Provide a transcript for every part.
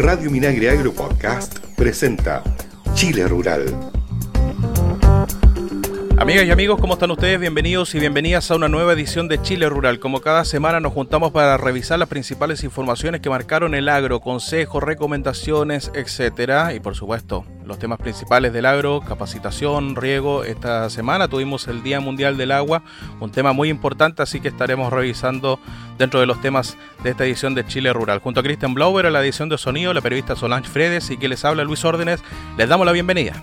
Radio Minagre Agro Podcast presenta Chile Rural. Amigas y amigos, ¿cómo están ustedes? Bienvenidos y bienvenidas a una nueva edición de Chile Rural. Como cada semana nos juntamos para revisar las principales informaciones que marcaron el agro, consejos, recomendaciones, etcétera, y por supuesto, los temas principales del agro, capacitación, riego. Esta semana tuvimos el Día Mundial del Agua, un tema muy importante, así que estaremos revisando dentro de los temas de esta edición de Chile Rural. Junto a Christian Blauer, a la edición de sonido, la periodista Solange Fredes y que les habla Luis Órdenes, les damos la bienvenida.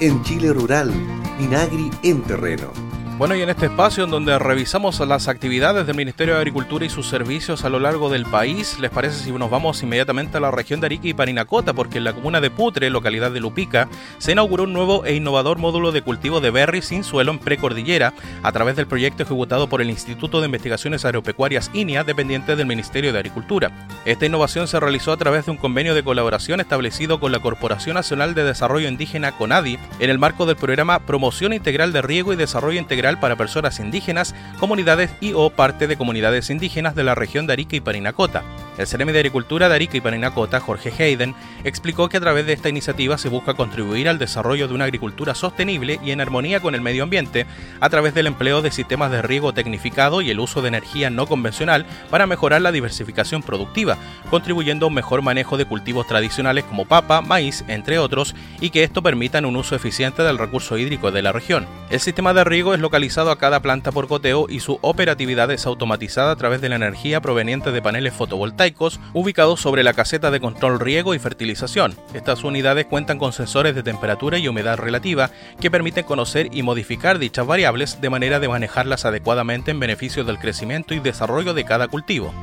En Chile Rural, Minagri en terreno. Bueno, y en este espacio en donde revisamos las actividades del Ministerio de Agricultura y sus servicios a lo largo del país, ¿les parece si nos vamos inmediatamente a la región de Arica y Parinacota? Porque en la comuna de Putre, localidad de Lupica, se inauguró un nuevo e innovador módulo de cultivo de berry sin suelo en precordillera a través del proyecto ejecutado por el Instituto de Investigaciones Agropecuarias INIA, dependiente del Ministerio de Agricultura. Esta innovación se realizó a través de un convenio de colaboración establecido con la Corporación Nacional de Desarrollo Indígena CONADI en el marco del programa Promoción Integral de Riego y Desarrollo Integral para personas indígenas, comunidades y o parte de comunidades indígenas de la región de Arica y Parinacota. El Ceremi de Agricultura de Arica y Parinacota, Jorge Hayden, explicó que a través de esta iniciativa se busca contribuir al desarrollo de una agricultura sostenible y en armonía con el medio ambiente a través del empleo de sistemas de riego tecnificado y el uso de energía no convencional para mejorar la diversificación productiva, contribuyendo a un mejor manejo de cultivos tradicionales como papa, maíz, entre otros, y que esto permita un uso eficiente del recurso hídrico de la región. El sistema de riego es localizado a cada planta por goteo y su operatividad es automatizada a través de la energía proveniente de paneles fotovoltaicos ubicados sobre la caseta de control riego y fertilización. Estas unidades cuentan con sensores de temperatura y humedad relativa que permiten conocer y modificar dichas variables de manera de manejarlas adecuadamente en beneficio del crecimiento y desarrollo de cada cultivo.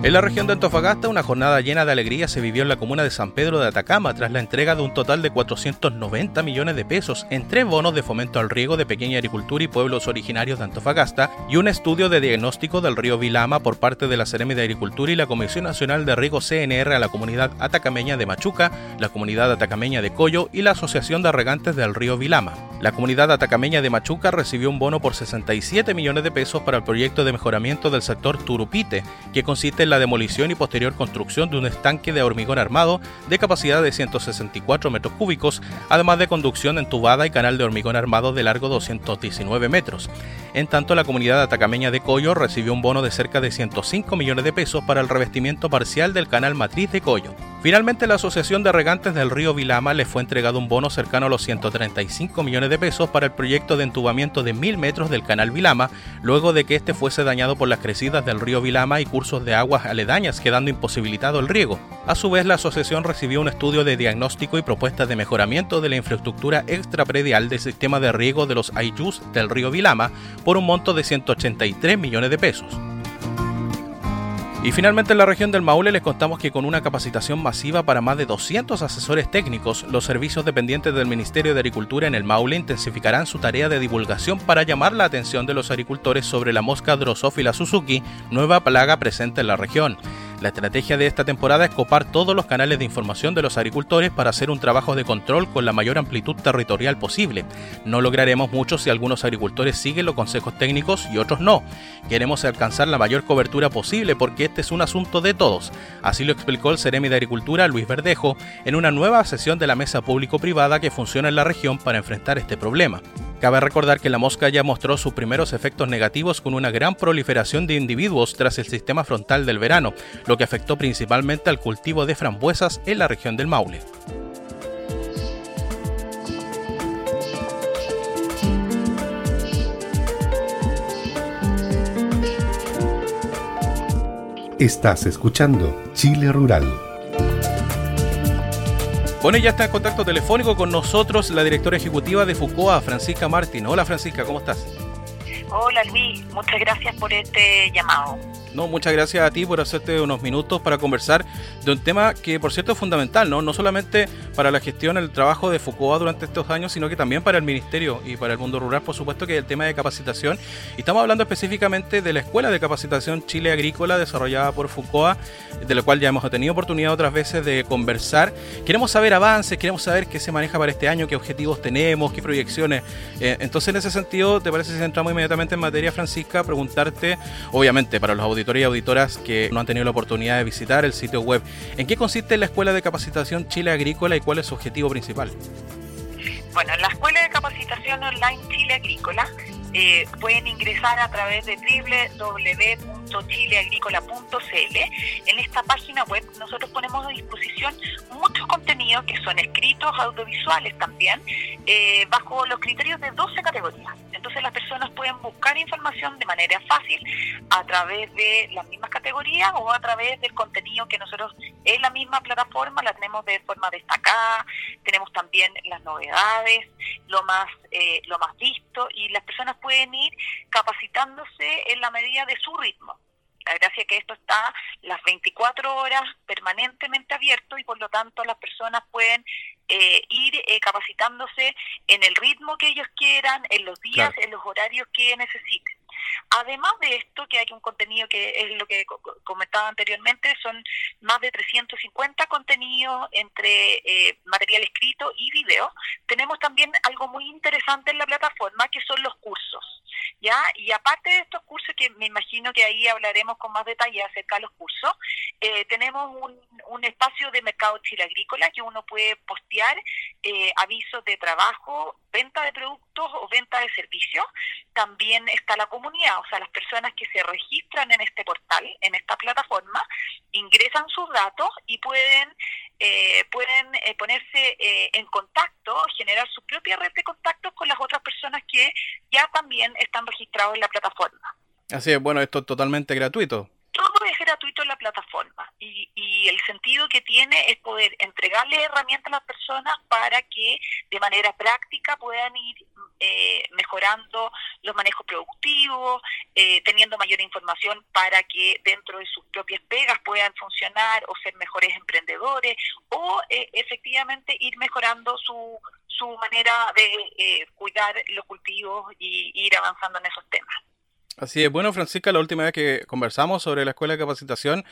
En la región de Antofagasta, una jornada llena de alegría se vivió en la comuna de San Pedro de Atacama tras la entrega de un total de 490 millones de pesos en tres bonos de fomento al riego de pequeña agricultura y pueblos originarios de Antofagasta y un estudio de diagnóstico del río Vilama por parte de la Ceremi de Agricultura y la Comisión Nacional de Riego CNR a la comunidad atacameña de Machuca, la comunidad atacameña de Coyo y la Asociación de Regantes del río Vilama. La comunidad atacameña de Machuca recibió un bono por 67 millones de pesos para el proyecto de mejoramiento del sector Turupite, que consiste en la demolición y posterior construcción de un estanque de hormigón armado de capacidad de 164 metros cúbicos, además de conducción entubada y canal de hormigón armado de largo 219 metros. En tanto, la comunidad atacameña de Coyo recibió un bono de cerca de 105 millones de pesos para el revestimiento parcial del canal matriz de Coyo. Finalmente, la Asociación de Regantes del Río Vilama le fue entregado un bono cercano a los 135 millones de pesos para el proyecto de entubamiento de 1000 metros del canal Vilama, luego de que este fuese dañado por las crecidas del río Vilama y cursos de aledañas, quedando imposibilitado el riego. A su vez, la asociación recibió un estudio de diagnóstico y propuestas de mejoramiento de la infraestructura extrapredial del sistema de riego de los Ayllus del río Vilama por un monto de 183 millones de pesos. Y finalmente en la región del Maule les contamos que con una capacitación masiva para más de 200 asesores técnicos, los servicios dependientes del Ministerio de Agricultura en el Maule intensificarán su tarea de divulgación para llamar la atención de los agricultores sobre la mosca Drosophila Suzuki, nueva plaga presente en la región. La estrategia de esta temporada es copar todos los canales de información de los agricultores para hacer un trabajo de control con la mayor amplitud territorial posible. No lograremos mucho si algunos agricultores siguen los consejos técnicos y otros no. Queremos alcanzar la mayor cobertura posible porque este es un asunto de todos. Así lo explicó el Ceremi de Agricultura Luis Verdejo en una nueva sesión de la mesa público-privada que funciona en la región para enfrentar este problema. Cabe recordar que la mosca ya mostró sus primeros efectos negativos con una gran proliferación de individuos tras el sistema frontal del verano, lo que afectó principalmente al cultivo de frambuesas en la región del Maule. Estás escuchando Chile Rural bueno, ya está en contacto telefónico con nosotros la directora ejecutiva de FUCOA, Francisca Martín. Hola Francisca, ¿cómo estás? Hola Luis, muchas gracias por este llamado. No, muchas gracias a ti por hacerte unos minutos para conversar de un tema que, por cierto, es fundamental, ¿no? No solamente para la gestión, el trabajo de Foucault durante estos años, sino que también para el Ministerio y para el mundo rural, por supuesto, que es el tema de capacitación. Y estamos hablando específicamente de la Escuela de Capacitación Chile Agrícola, desarrollada por Foucault, de la cual ya hemos tenido oportunidad otras veces de conversar. Queremos saber avances, queremos saber qué se maneja para este año, qué objetivos tenemos, qué proyecciones. Eh, entonces, en ese sentido, ¿te parece si entramos inmediatamente en materia, Francisca? Preguntarte, obviamente, para los auditores y auditoras que no han tenido la oportunidad de visitar el sitio web. ¿En qué consiste la Escuela de Capacitación Chile Agrícola y cuál es su objetivo principal? Bueno, la Escuela de Capacitación Online Chile Agrícola eh, pueden ingresar a través de www.chileagrícola.cl. En esta página web nosotros ponemos a disposición muchos contenidos que son escritos, audiovisuales también, eh, bajo los criterios de 12 categorías. Entonces las personas pueden buscar información de manera fácil a través de las mismas categorías o a través del contenido que nosotros en la misma plataforma la tenemos de forma destacada, tenemos también las novedades, lo más, eh, lo más visto y las personas pueden ir capacitándose en la medida de su ritmo. La gracia es que esto está las 24 horas permanentemente abierto y por lo tanto las personas pueden eh, ir eh, capacitándose en el ritmo que ellos quieran, en los días, en los horarios que necesiten. Además de esto, que hay un contenido que es lo que comentaba anteriormente, son más de 350 contenidos entre eh, material escrito y video. Tenemos también algo muy interesante en la plataforma, que son los cursos. ¿ya? Y aparte de estos cursos, que me imagino que ahí hablaremos con más detalle acerca de los cursos, eh, tenemos un, un, espacio de mercado chile agrícola que uno puede postear eh, avisos de trabajo, venta de productos o venta de servicios. También está la comunidad, o sea, las personas que se registran en este portal, en esta plataforma, ingresan sus datos y pueden eh, pueden eh, ponerse eh, en contacto, generar su propia red de contactos con las otras personas que ya también están registrados en la plataforma. Así es, bueno, esto es totalmente gratuito todo es gratuito la plataforma y, y, el sentido que tiene es poder entregarle herramientas a las personas para que de manera práctica puedan ir eh, mejorando los manejos productivos, eh, teniendo mayor información para que dentro de sus propias pegas puedan funcionar o ser mejores emprendedores o eh, efectivamente ir mejorando su, su manera de cuidar los cultivos y ir avanzando en esos temas. Así es. Bueno, Francisca, la última vez que conversamos sobre la escuela de capacitación,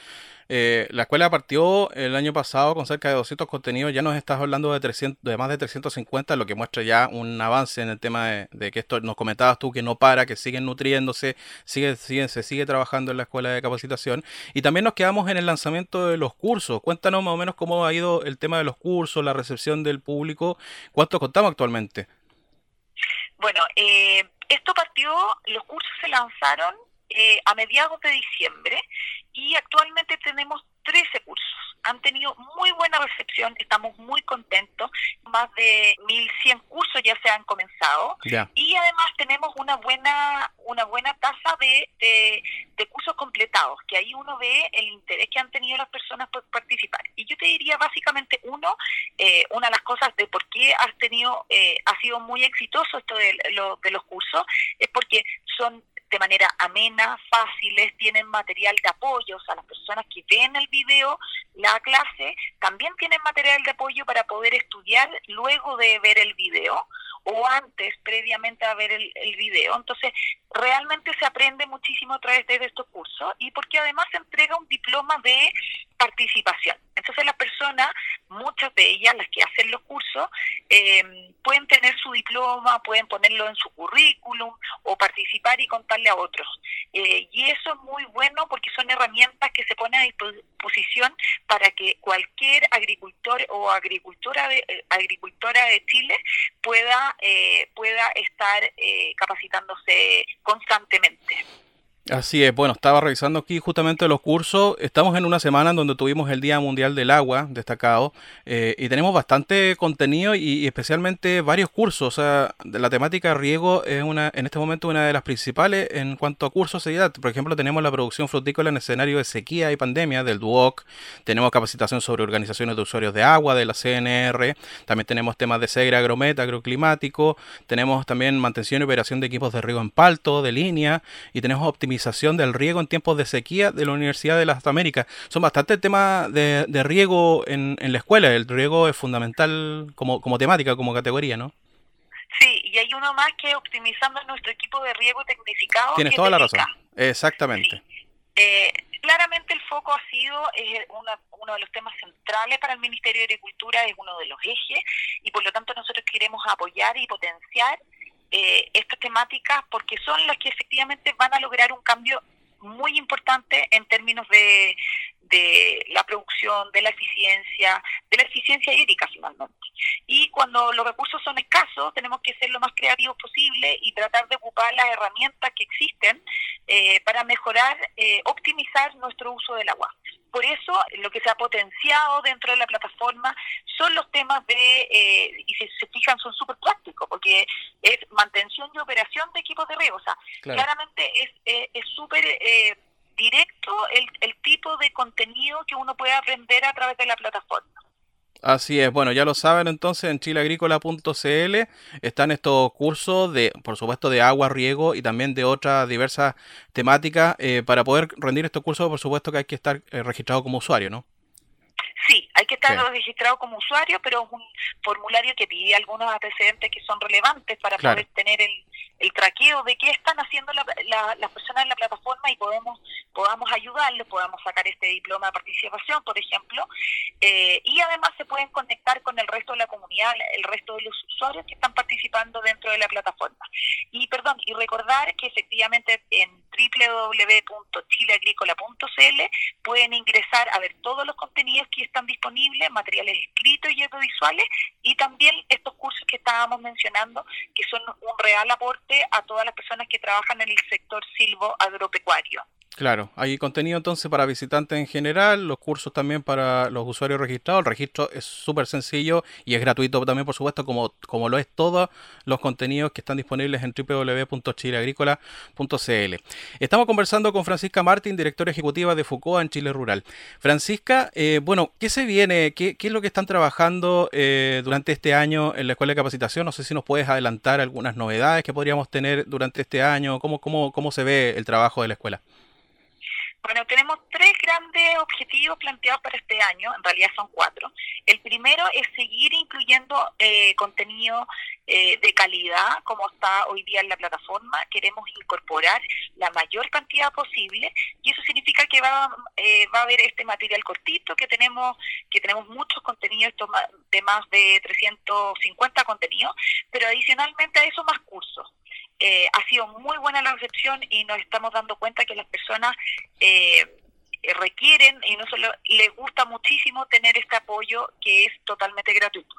eh, la escuela partió el año pasado con cerca de 200 contenidos. Ya nos estás hablando de, 300, de más de 350, lo que muestra ya un avance en el tema de, que esto nos comentabas tú que no para, que siguen nutriéndose, sigue, sigue, sigue trabajando en la escuela de capacitación. Y también nos quedamos en el lanzamiento de los cursos. Cuéntanos más o menos cómo ha ido el tema de los cursos, la recepción del público. ¿Cuánto contamos actualmente? Bueno, eh, esto partió, los cursos se lanzaron eh, a mediados de diciembre y actualmente tenemos 13 cursos. Han tenido muy buena recepción, estamos muy contentos. Más de 1.100 cursos ya se han comenzado y además tenemos una buena una buena tasa de, de, cursos completados, que ahí uno ve el interés que han tenido las personas por participar. Y yo te diría básicamente uno, eh, una de las cosas de por qué has tenido, eh, ha sido muy exitoso esto de, de los cursos, es porque son de manera amena, fáciles, tienen material de apoyo, o sea, las personas que ven el video, la clase, también tienen material de apoyo para poder estudiar luego de ver el video o antes, previamente a ver el, el video. Entonces, realmente se aprende muchísimo a través de estos cursos y porque además se entrega un diploma de participación. Entonces las personas, muchas de ellas, las que hacen los cursos, eh, pueden tener su diploma, pueden ponerlo en su currículum o participar y contarle a otros. Eh, y eso es muy bueno porque son herramientas que se ponen a disposición para que cualquier agricultor o agricultora de, eh, agricultora de Chile pueda, pueda estar capacitándose constantemente. Así es, bueno, estaba revisando aquí justamente los cursos. Estamos en una semana en donde tuvimos el Día Mundial del Agua destacado eh, y tenemos bastante contenido y, especialmente varios cursos. O sea, la temática riego es una, en este momento una de las principales en cuanto a cursos. Por ejemplo, tenemos la producción frutícola en escenario de sequía y pandemia del DUOC. Tenemos capacitación sobre organizaciones de usuarios de agua de la CNR. También tenemos temas de segre agrometa, agroclimático. Tenemos también mantención y operación de equipos de riego en palto, de línea y tenemos optimización optimización del riego en tiempos de sequía de la Universidad de las Américas. Son bastante temas de, de riego en, en, la escuela. El riego es fundamental como, como temática, como categoría, ¿no? Sí, y hay uno más que optimizando nuestro equipo de riego tecnificado. Tienes toda la razón. Exactamente. Eh, claramente el foco ha sido es una, uno de los temas centrales para el Ministerio de Agricultura, es uno de los ejes, y por lo tanto nosotros queremos apoyar y potenciar eh, estas temáticas porque son las que efectivamente van a lograr un cambio muy importante en términos de, de la producción, de la eficiencia, de la eficiencia hídrica finalmente. Y cuando los recursos son escasos, tenemos que ser lo más creativos posible y tratar de ocupar las herramientas que existen eh, para mejorar, eh, optimizar nuestro uso del agua. Por eso, lo que se ha potenciado dentro de la plataforma son los temas de, eh, y si se fijan, son súper prácticos, porque es mantención y operación de equipos de riego. O sea, claramente es súper directo el, el tipo de contenido que uno puede aprender a través de la plataforma. Así es, bueno, ya lo saben entonces en chileagrícola.cl están estos cursos de, por supuesto, de agua, riego y también de otras diversas temáticas. Eh, para poder rendir estos cursos, por supuesto que hay que estar eh, registrado como usuario, ¿no? Sí, hay que estar registrado como usuario, pero es un formulario que pide algunos antecedentes que son relevantes para poder tener el, el traqueo de qué están haciendo las personas en la plataforma y podemos podamos ayudarles, podamos sacar este diploma de participación, por ejemplo, eh, y además se pueden conectar con el resto de la comunidad, el resto de los usuarios que están participando dentro de la plataforma. Y perdón, y recordar que efectivamente en www.chileagrícola.cl pueden ingresar a ver todos los contenidos que están disponibles, materiales escritos y audiovisuales, y también estos cursos que estábamos mencionando, que son un real aporte a todas las personas que trabajan en el sector silvo agropecuario. Claro, hay contenido entonces para visitantes en general, los cursos también para los usuarios registrados. El registro es súper sencillo y es gratuito también, por supuesto, como, como lo es todos los contenidos que están disponibles en www.chileagrícola.cl. Estamos conversando con Francisca Martín, directora ejecutiva de FUCOA en Chile Rural. Francisca, eh, bueno, ¿qué se viene? ¿Qué, es lo que están trabajando eh, durante este año en la Escuela de Capacitación? No sé si nos puedes adelantar algunas novedades que podríamos tener durante este año. ¿Cómo, cómo, cómo se ve el trabajo de la escuela? Bueno, tenemos tres grandes objetivos planteados para este año, en realidad son cuatro. El primero es seguir incluyendo eh, contenido eh, de calidad, como está hoy día en la plataforma. Queremos incorporar la mayor cantidad posible y eso significa que va, eh, va a haber este material cortito, que tenemos que tenemos muchos contenidos de más de 350 contenidos, pero adicionalmente a eso más cursos. Eh, ha sido muy buena la recepción y nos estamos dando cuenta que las personas eh, requieren y no solo les gusta muchísimo tener este apoyo que es totalmente gratuito.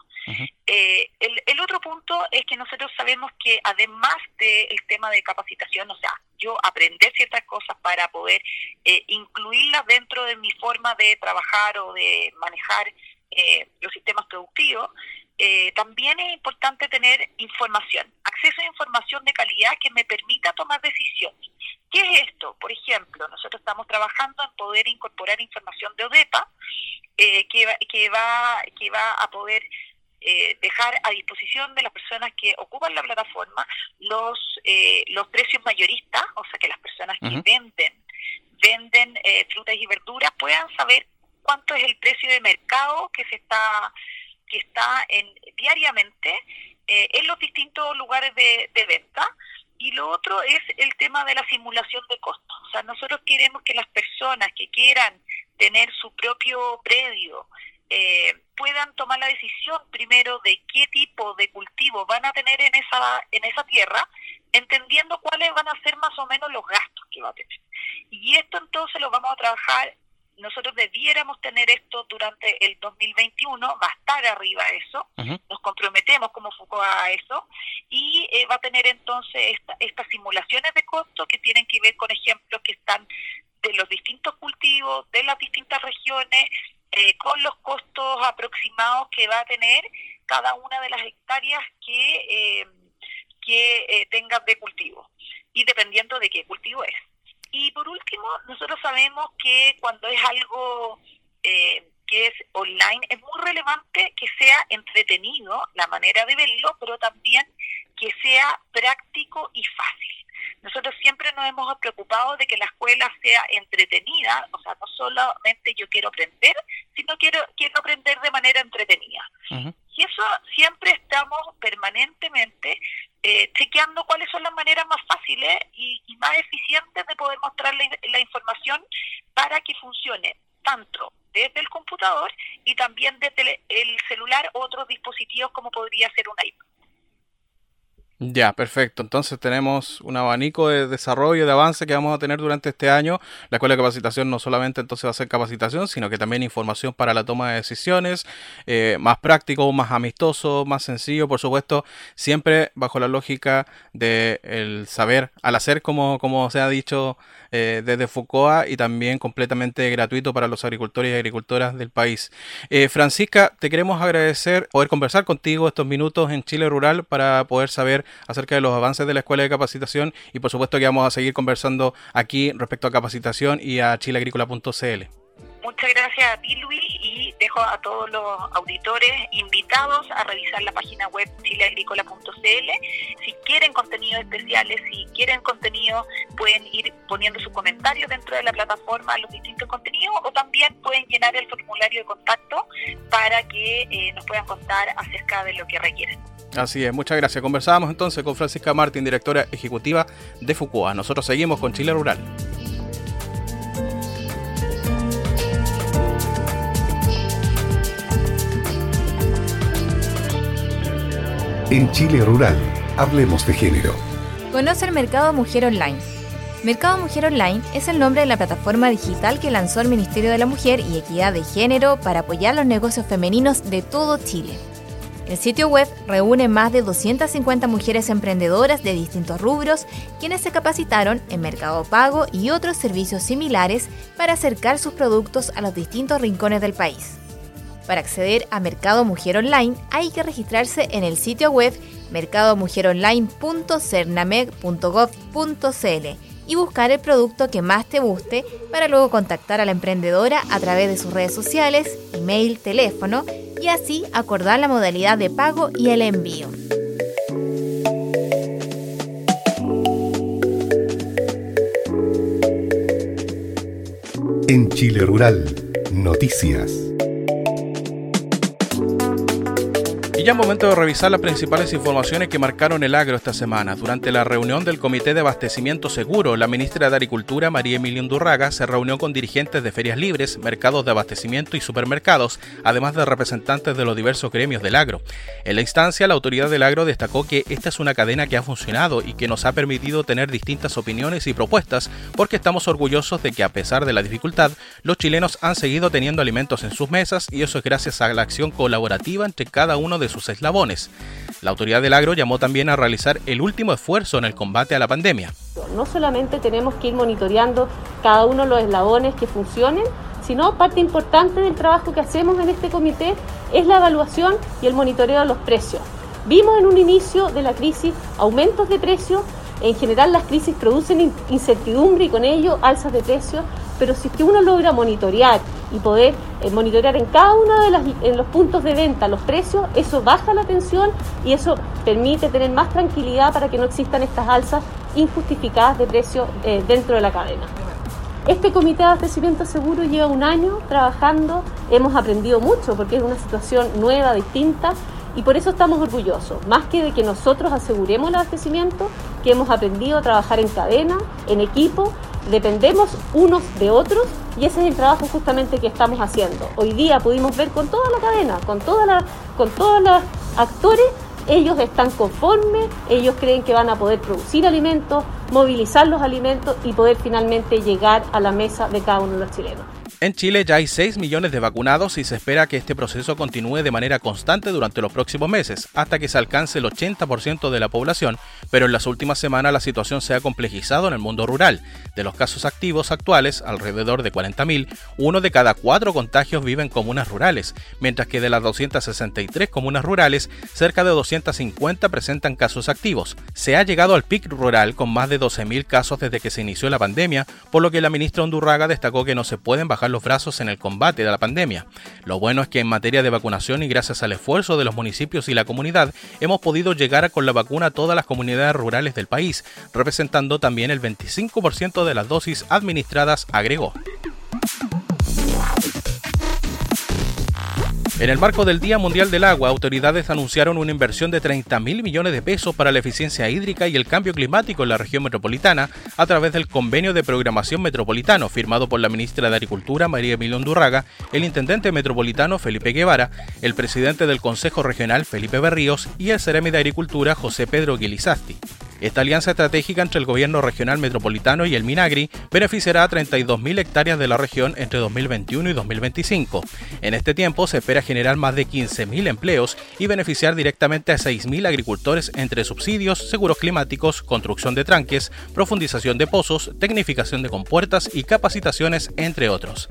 Eh, el, otro punto es que nosotros sabemos que además del tema de capacitación, o sea, yo aprender ciertas cosas para poder incluirlas dentro de mi forma de trabajar o de manejar los sistemas productivos, eh, también es importante tener información, acceso a información de calidad que me permita tomar decisiones. ¿Qué es esto? Por ejemplo, nosotros estamos trabajando en poder incorporar información de ODEPA eh, que, que, va, que va a poder eh, dejar a disposición de las personas que ocupan la plataforma los, los precios mayoristas, o sea, que las personas que venden venden frutas y verduras puedan saber cuánto es el precio de mercado que se está que está en, diariamente eh, en los distintos lugares de, venta. Y lo otro es el tema de la simulación de costos. O sea, nosotros queremos que las personas que quieran tener su propio predio eh, puedan tomar la decisión primero de qué tipo de cultivo van a tener en esa en esa tierra, entendiendo cuáles van a ser más o menos los gastos que va a tener. Y esto entonces lo vamos a trabajar nosotros debiéramos tener esto durante el 2021, va a estar arriba eso, nos comprometemos como Foucault a eso, y eh, va a tener entonces estas simulaciones de costo que tienen que ver con ejemplos que están de los distintos cultivos, de las distintas regiones, eh, con los costos aproximados que va a tener cada una de las hectáreas que, eh, que tenga de cultivo, y dependiendo de qué cultivo es. Y por último, nosotros sabemos que cuando es algo eh, que es online, es muy relevante que sea entretenido la manera de verlo, pero también que sea práctico y fácil. Nosotros siempre nos hemos preocupado de que la escuela sea entretenida, o sea, no solamente yo quiero aprender, sino quiero, quiero aprender de manera entretenida. Y eso siempre estamos permanentemente eh, chequeando cuáles son las maneras más fáciles y, más eficientes de poder mostrar la, información para que funcione tanto desde el computador y también desde el, celular otros dispositivos como podría ser un iPad. Ya, perfecto. Entonces tenemos un abanico de desarrollo, de avance que vamos a tener durante este año. La escuela de capacitación no solamente entonces va a ser capacitación, sino que también información para la toma de decisiones, eh, más práctico, más amistoso, más sencillo, por supuesto, siempre bajo la lógica del el saber al hacer, como, como se ha dicho eh, desde Foucault y también completamente gratuito para los agricultores y agricultoras del país. Eh, Francisca, te queremos agradecer poder conversar contigo estos minutos en Chile Rural para poder saber acerca de los avances de la Escuela de Capacitación y por supuesto que vamos a seguir conversando aquí respecto a capacitación y a chileagrícola.cl. Muchas gracias a ti, Luis, y dejo a todos los auditores invitados a revisar la página web chileagrícola.cl. Si quieren contenidos especiales, si quieren contenido, pueden ir poniendo sus comentarios dentro de la plataforma a los distintos contenidos o también pueden llenar el formulario de contacto para que eh, nos puedan contar acerca de lo que requieren. Así es, muchas gracias. Conversábamos entonces con Francisca Martín, directora ejecutiva de Foucault. Nosotros seguimos con Chile Rural. En Chile Rural, hablemos de género. Conoce el Mercado Mujer Online. Mercado Mujer Online es el nombre de la plataforma digital que lanzó el Ministerio de la Mujer y Equidad de Género para apoyar los negocios femeninos de todo Chile. El sitio web reúne más de 250 mujeres emprendedoras de distintos rubros, quienes se capacitaron en mercado pago y otros servicios similares para acercar sus productos a los distintos rincones del país. Para acceder a Mercado Mujer Online hay que registrarse en el sitio web mercadomujeronline.cernameg.gov.cl y buscar el producto que más te guste para luego contactar a la emprendedora a través de sus redes sociales, email, teléfono y así acordar la modalidad de pago y el envío. En Chile Rural, noticias. Ya es momento de revisar las principales informaciones que marcaron el agro esta semana. Durante la reunión del Comité de Abastecimiento Seguro, la ministra de Agricultura, María Emilia Undurraga, se reunió con dirigentes de ferias libres, mercados de abastecimiento y supermercados, además de representantes de los diversos gremios del agro. En la instancia, la autoridad del agro destacó que esta es una cadena que ha funcionado y que nos ha permitido tener distintas opiniones y propuestas, porque estamos orgullosos de que a pesar de la dificultad, los chilenos han seguido teniendo alimentos en sus mesas y eso es gracias a la acción colaborativa entre cada uno de sus eslabones. La autoridad del agro llamó también a realizar el último esfuerzo en el combate a la pandemia. No solamente tenemos que ir monitoreando cada uno de los eslabones que funcionen, sino parte importante del trabajo que hacemos en este comité es la evaluación y el monitoreo de los precios. Vimos en un inicio de la crisis aumentos de precios, en general las crisis producen incertidumbre y con ello alzas de precios, pero si es que uno logra monitorear y poder eh, monitorear en cada uno de los puntos de venta los precios, eso baja la tensión y eso permite tener más tranquilidad para que no existan estas alzas injustificadas de precios eh, dentro de la cadena. Este comité de abastecimiento seguro lleva un año trabajando, hemos aprendido mucho porque es una situación nueva, distinta y por eso estamos orgullosos, más que de que nosotros aseguremos el abastecimiento, que hemos aprendido a trabajar en cadena, en equipo dependemos unos de otros y ese es el trabajo justamente que estamos haciendo. Hoy día pudimos ver con toda la cadena, con, toda la, con todos los actores, ellos están conformes, ellos creen que van a poder producir alimentos, movilizar los alimentos y poder finalmente llegar a la mesa de cada uno de los chilenos. En Chile ya hay 6 millones de vacunados y se espera que este proceso continúe de manera constante durante los próximos meses, hasta que se alcance el 80% de la población, pero en las últimas semanas la situación se ha complejizado en el mundo rural. De los casos activos actuales, alrededor de 40.000, uno de cada cuatro contagios vive en comunas rurales, mientras que de las 263 comunas rurales, cerca de 250 presentan casos activos. Se ha llegado al pic rural con más de 12.000 casos desde que se inició la pandemia, por lo que la ministra Undurraga destacó que no se pueden bajar los brazos en el combate de la pandemia. Lo bueno es que en materia de vacunación y gracias al esfuerzo de los municipios y la comunidad, hemos podido llegar con la vacuna a todas las comunidades rurales del país, representando también el 25% de las dosis administradas, agregó. En el marco del Día Mundial del Agua, autoridades anunciaron una inversión de 30 mil millones de pesos para la eficiencia hídrica y el cambio climático en la región metropolitana a través del convenio de programación metropolitano firmado por la ministra de Agricultura María Emilio Durraga, el intendente metropolitano Felipe Guevara, el presidente del Consejo Regional Felipe Berríos y el seremi de Agricultura José Pedro Guilizasti. Esta alianza estratégica entre el gobierno regional metropolitano y el Minagri beneficiará a 32.000 hectáreas de la región entre 2021 y 2025. En este tiempo se espera generar más de 15.000 empleos y beneficiar directamente a 6.000 agricultores entre subsidios, seguros climáticos, construcción de tranques, profundización de pozos, tecnificación de compuertas y capacitaciones, entre otros.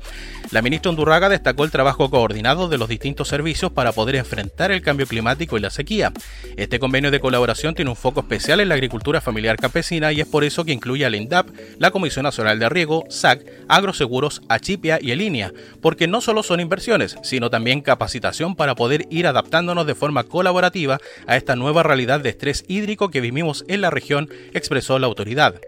La ministra Undurraga destacó el trabajo coordinado de los distintos servicios para poder enfrentar el cambio climático y la sequía. Este convenio de colaboración tiene un foco especial en la agricultura Cultura Familiar Campesina y es por eso que incluye al INDAP, la Comisión Nacional de Riego, SAC, Agroseguros, Achipia y Elinia, porque no solo son inversiones, sino también capacitación para poder ir adaptándonos de forma colaborativa a esta nueva realidad de estrés hídrico que vivimos en la región, expresó la autoridad.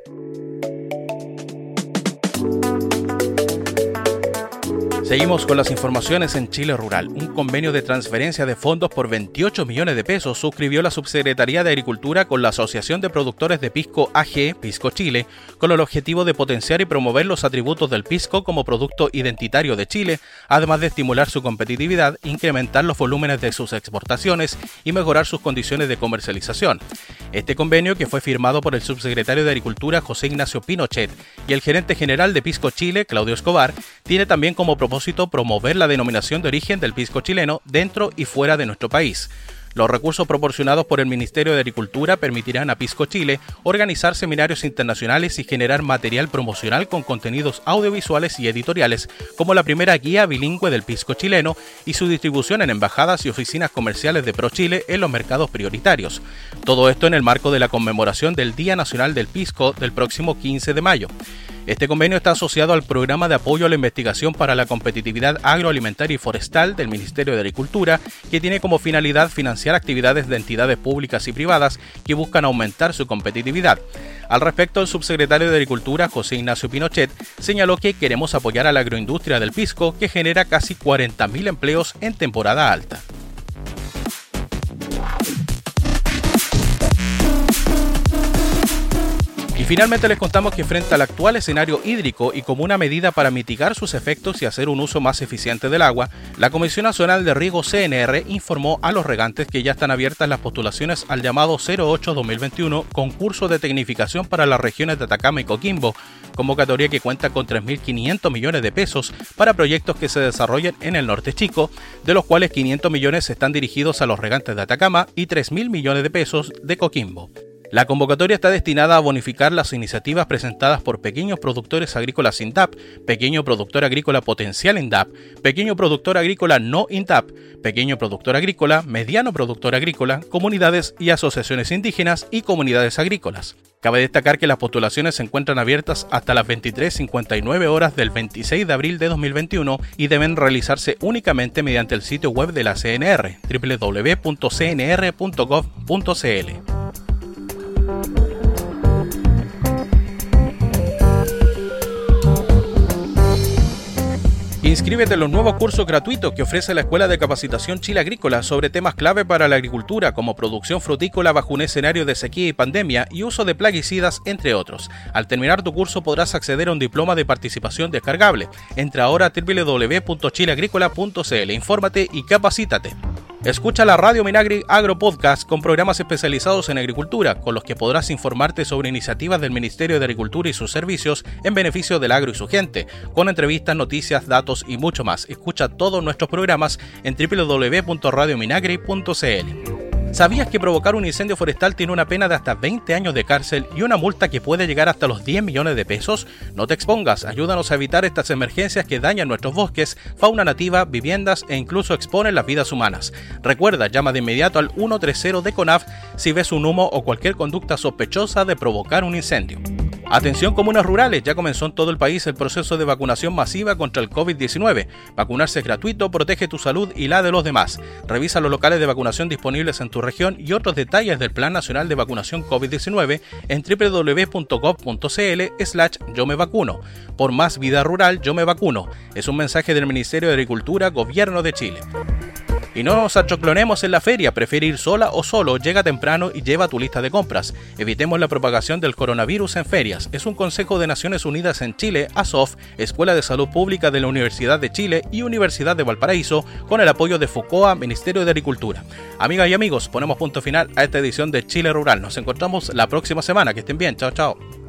Seguimos con las informaciones en Chile Rural. Un convenio de transferencia de fondos por 28 millones de pesos suscribió la Subsecretaría de Agricultura con la Asociación de Productores de Pisco AG, Pisco Chile, con el objetivo de potenciar y promover los atributos del pisco como producto identitario de Chile, además de estimular su competitividad, incrementar los volúmenes de sus exportaciones y mejorar sus condiciones de comercialización. Este convenio, que fue firmado por el subsecretario de Agricultura José Ignacio Pinochet y el gerente general de Pisco Chile, Claudio Escobar, tiene también como propósito promover la denominación de origen del pisco chileno dentro y fuera de nuestro país. Los recursos proporcionados por el Ministerio de Agricultura permitirán a Pisco Chile organizar seminarios internacionales y generar material promocional con contenidos audiovisuales y editoriales, como la primera guía bilingüe del pisco chileno y su distribución en embajadas y oficinas comerciales de ProChile en los mercados prioritarios. Todo esto en el marco de la conmemoración del Día Nacional del Pisco del próximo 15 de mayo. Este convenio está asociado al Programa de Apoyo a la Investigación para la Competitividad Agroalimentaria y Forestal del Ministerio de Agricultura, que tiene como finalidad financiar actividades de entidades públicas y privadas que buscan aumentar su competitividad. Al respecto, el subsecretario de Agricultura, José Ignacio Pinochet, señaló que queremos apoyar a la agroindustria del pisco, que genera casi 40.000 empleos en temporada alta. Finalmente les contamos que frente al actual escenario hídrico y como una medida para mitigar sus efectos y hacer un uso más eficiente del agua, la Comisión Nacional de Riego CNR informó a los regantes que ya están abiertas las postulaciones al llamado 08-2021 concurso de tecnificación para las regiones de Atacama y Coquimbo, convocatoria que cuenta con 3.500 millones de pesos para proyectos que se desarrollen en el norte chico, de los cuales 500 millones están dirigidos a los regantes de Atacama y 3.000 millones de pesos de Coquimbo. La convocatoria está destinada a bonificar las iniciativas presentadas por pequeños productores agrícolas INDAP, pequeño productor agrícola potencial INDAP, pequeño productor agrícola no INDAP, pequeño productor agrícola, mediano productor agrícola, comunidades y asociaciones indígenas y comunidades agrícolas. Cabe destacar que las postulaciones se encuentran abiertas hasta las 23.59 horas del 26 de abril de 2021 y deben realizarse únicamente mediante el sitio web de la CNR, www.cnr.gov.cl. Inscríbete en los nuevos cursos gratuitos que ofrece la Escuela de Capacitación Chile Agrícola sobre temas clave para la agricultura como producción frutícola bajo un escenario de sequía y pandemia y uso de plaguicidas, entre otros. Al terminar tu curso podrás acceder a un diploma de participación descargable. Entra ahora a www.chileagrícola.cl, infórmate y capacítate. Escucha la Radio Minagri Agro Podcast con programas especializados en agricultura, con los que podrás informarte sobre iniciativas del Ministerio de Agricultura y sus servicios en beneficio del agro y su gente, con entrevistas, noticias, datos y mucho más. Escucha todos nuestros programas en www.radiominagri.cl. ¿Sabías que provocar un incendio forestal tiene una pena de hasta 20 años de cárcel y una multa que puede llegar hasta los 10 millones de pesos? No te expongas, ayúdanos a evitar estas emergencias que dañan nuestros bosques, fauna nativa, viviendas e incluso exponen las vidas humanas. Recuerda, llama de inmediato al 130 de CONAF si ves un humo o cualquier conducta sospechosa de provocar un incendio. Atención comunas rurales, ya comenzó en todo el país el proceso de vacunación masiva contra el COVID-19. Vacunarse es gratuito, protege tu salud y la de los demás. Revisa los locales de vacunación disponibles en tu región y otros detalles del Plan Nacional de Vacunación COVID-19 en www.gov.cl slash yo me vacuno. Por más vida rural, yo me vacuno. Es un mensaje del Ministerio de Agricultura, Gobierno de Chile. Y no nos achoclonemos en la feria, prefiere ir sola o solo, llega temprano y lleva tu lista de compras. Evitemos la propagación del coronavirus en ferias. Es un consejo de Naciones Unidas en Chile, ASOF, Escuela de Salud Pública de la Universidad de Chile y Universidad de Valparaíso, con el apoyo de FOCOA, Ministerio de Agricultura. Amigas y amigos, ponemos punto final a esta edición de Chile Rural. Nos encontramos la próxima semana. Que estén bien. Chao, chao.